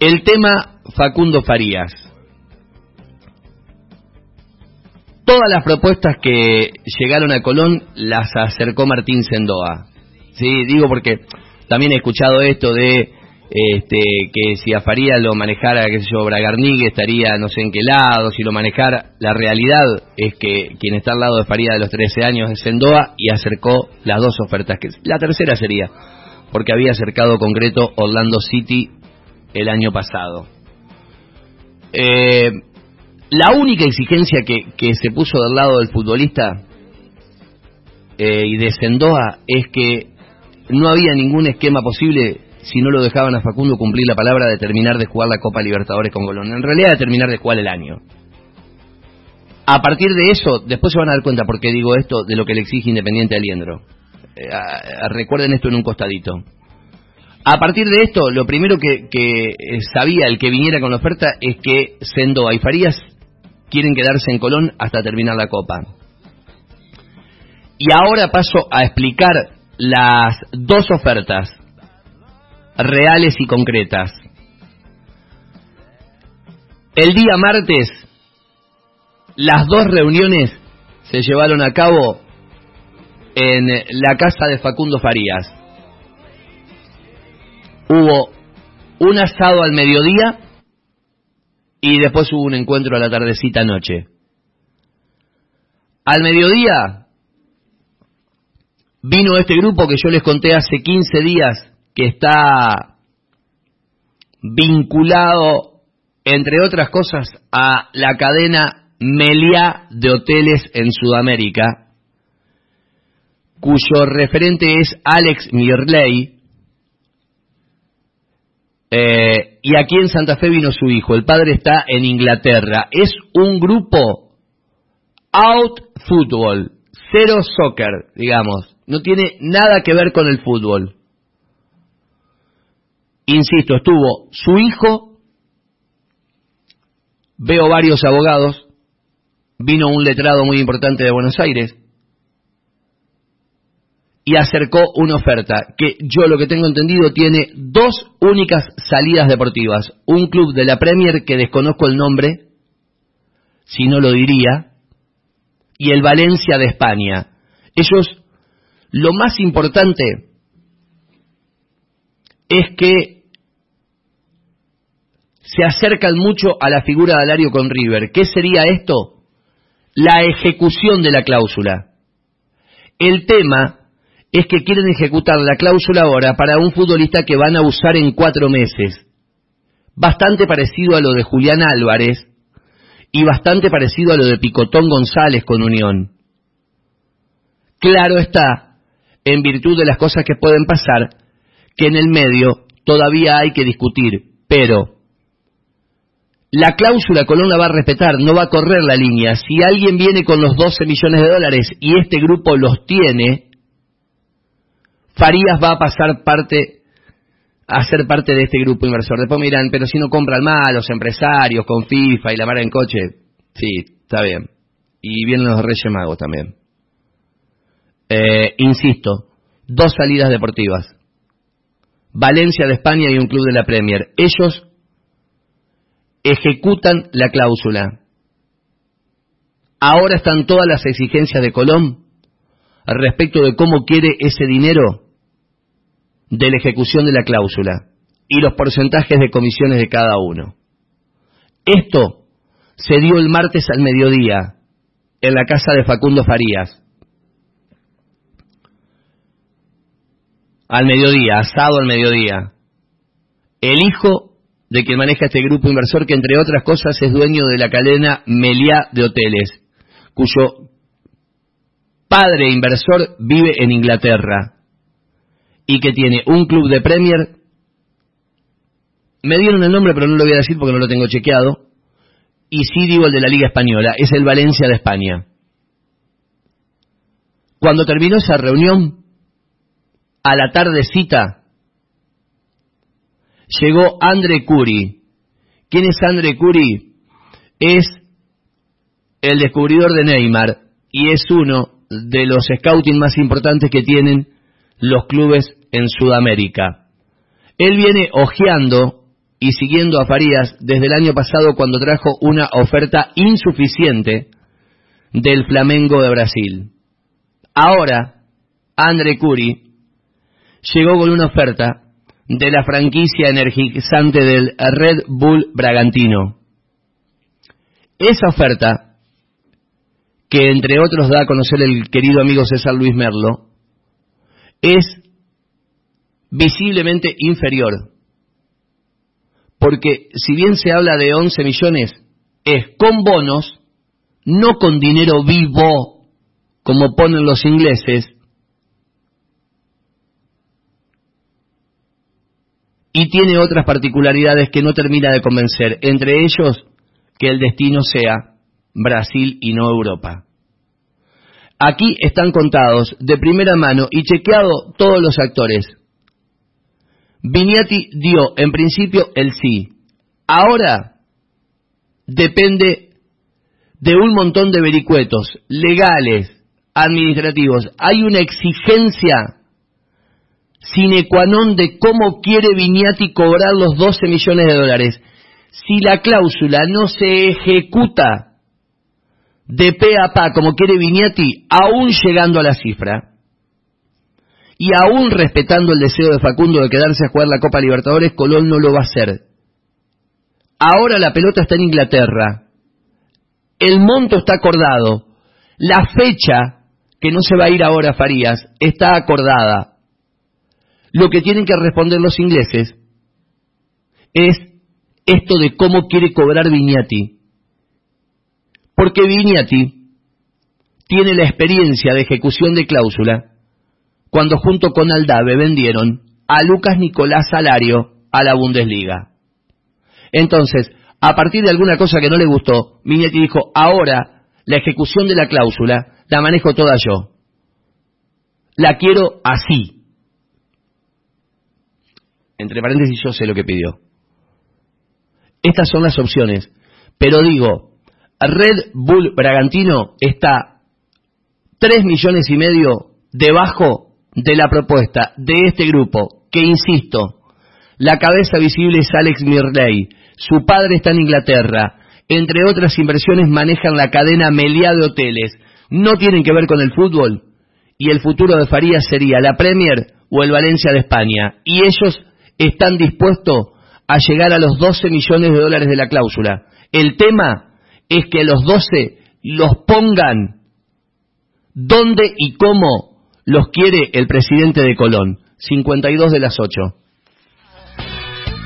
El tema Facundo Farías. Todas las propuestas que llegaron a Colón las acercó Martín Sendoa. Sí, digo porque también he escuchado esto de este, que si a Farías lo manejara, qué sé yo, Bragarnigue estaría no sé en qué lado, si lo manejara. La realidad es que quien está al lado de Farías de los 13 años es Sendoa y acercó las dos ofertas. que La tercera sería, porque había acercado concreto Orlando City el año pasado. Eh, la única exigencia que, que, se puso del lado del futbolista eh, y de Sendoa es que no había ningún esquema posible si no lo dejaban a Facundo cumplir la palabra de terminar de jugar la Copa Libertadores con Colón. En realidad de terminar de jugar el año. A partir de eso, después se van a dar cuenta por qué digo esto de lo que le exige Independiente Aliendro. Eh, recuerden esto en un costadito. A partir de esto, lo primero que, que, sabía el que viniera con la oferta es que Sendoa y Farías quieren quedarse en Colón hasta terminar la Copa. Y ahora paso a explicar las dos ofertas reales y concretas. El día martes, las dos reuniones se llevaron a cabo en la casa de Facundo Farías. Hubo un asado al mediodía y después hubo un encuentro a la tardecita noche. Al mediodía vino este grupo que yo les conté hace 15 días que está vinculado, entre otras cosas, a la cadena Meliá de hoteles en Sudamérica, cuyo referente es Alex Mirley, eh, y aquí en Santa Fe vino su hijo, el padre está en Inglaterra. Es un grupo out football, cero soccer, digamos. No tiene nada que ver con el fútbol. Insisto, estuvo su hijo, veo varios abogados, vino un letrado muy importante de Buenos Aires, y acercó una oferta que yo lo que tengo entendido tiene dos únicas salidas deportivas. Un club de la Premier que desconozco el nombre, si no lo diría, y el Valencia de España. Ellos, lo más importante es que se acercan mucho a la figura de Alario con River. ¿Qué sería esto? La ejecución de la cláusula. El tema es que quieren ejecutar la cláusula ahora para un futbolista que van a usar en cuatro meses. Bastante parecido a lo de Julián Álvarez y bastante parecido a lo de Picotón González con Unión. Claro está, en virtud de las cosas que pueden pasar, que en el medio todavía hay que discutir, pero la cláusula Colón la va a respetar, no va a correr la línea. Si alguien viene con los 12 millones de dólares y este grupo los tiene, Farías va a pasar parte, a ser parte de este grupo inversor. Después miran, pero si no compran más los empresarios con FIFA y la mar en coche, sí, está bien. Y vienen los Reyes Magos también. Eh, insisto, dos salidas deportivas. Valencia de España y un club de la Premier. Ellos ejecutan la cláusula. Ahora están todas las exigencias de Colón respecto de cómo quiere ese dinero de la ejecución de la cláusula y los porcentajes de comisiones de cada uno. Esto se dio el martes al mediodía en la casa de Facundo Farías. Al mediodía, asado al mediodía. El hijo de quien maneja este grupo inversor que entre otras cosas es dueño de la cadena Meliá de Hoteles, cuyo padre inversor vive en Inglaterra y que tiene un club de Premier. Me dieron el nombre, pero no lo voy a decir porque no lo tengo chequeado. Y sí digo el de la Liga Española, es el Valencia de España. Cuando terminó esa reunión, a la tardecita, llegó Andre Curi. ¿Quién es Andre Curi? Es el descubridor de Neymar y es uno de los scouting más importantes que tienen los clubes en Sudamérica. Él viene hojeando y siguiendo a Farías desde el año pasado cuando trajo una oferta insuficiente del Flamengo de Brasil. Ahora, André Curi llegó con una oferta de la franquicia energizante del Red Bull Bragantino. Esa oferta, que entre otros da a conocer el querido amigo César Luis Merlo, es visiblemente inferior. Porque si bien se habla de 11 millones, es con bonos, no con dinero vivo, como ponen los ingleses, y tiene otras particularidades que no termina de convencer, entre ellos que el destino sea Brasil y no Europa. Aquí están contados de primera mano y chequeado todos los actores. Vignati dio en principio el sí. Ahora depende de un montón de vericuetos legales, administrativos. Hay una exigencia sine qua non de cómo quiere Vignati cobrar los 12 millones de dólares. Si la cláusula no se ejecuta de pe a pa, como quiere Vignati, aún llegando a la cifra, y aún respetando el deseo de Facundo de quedarse a jugar la Copa Libertadores, Colón no lo va a hacer. Ahora la pelota está en Inglaterra, el monto está acordado, la fecha, que no se va a ir ahora Farías, está acordada. Lo que tienen que responder los ingleses es esto de cómo quiere cobrar Vignati porque Vignati tiene la experiencia de ejecución de cláusula cuando junto con Aldave vendieron a Lucas Nicolás Salario a la Bundesliga. Entonces, a partir de alguna cosa que no le gustó, Vignati dijo, ahora la ejecución de la cláusula la manejo toda yo. La quiero así. Entre paréntesis, yo sé lo que pidió. Estas son las opciones. Pero digo, Red Bull Bragantino está tres millones y medio debajo de la propuesta de este grupo, que insisto, la cabeza visible es Alex Mirley, su padre está en Inglaterra, entre otras inversiones manejan la cadena Meliá de hoteles, no tienen que ver con el fútbol, y el futuro de Farías sería la Premier o el Valencia de España, y ellos están dispuestos a llegar a los 12 millones de dólares de la cláusula. El tema es que los doce los pongan donde y cómo los quiere el presidente de Colón. 52 de las 8.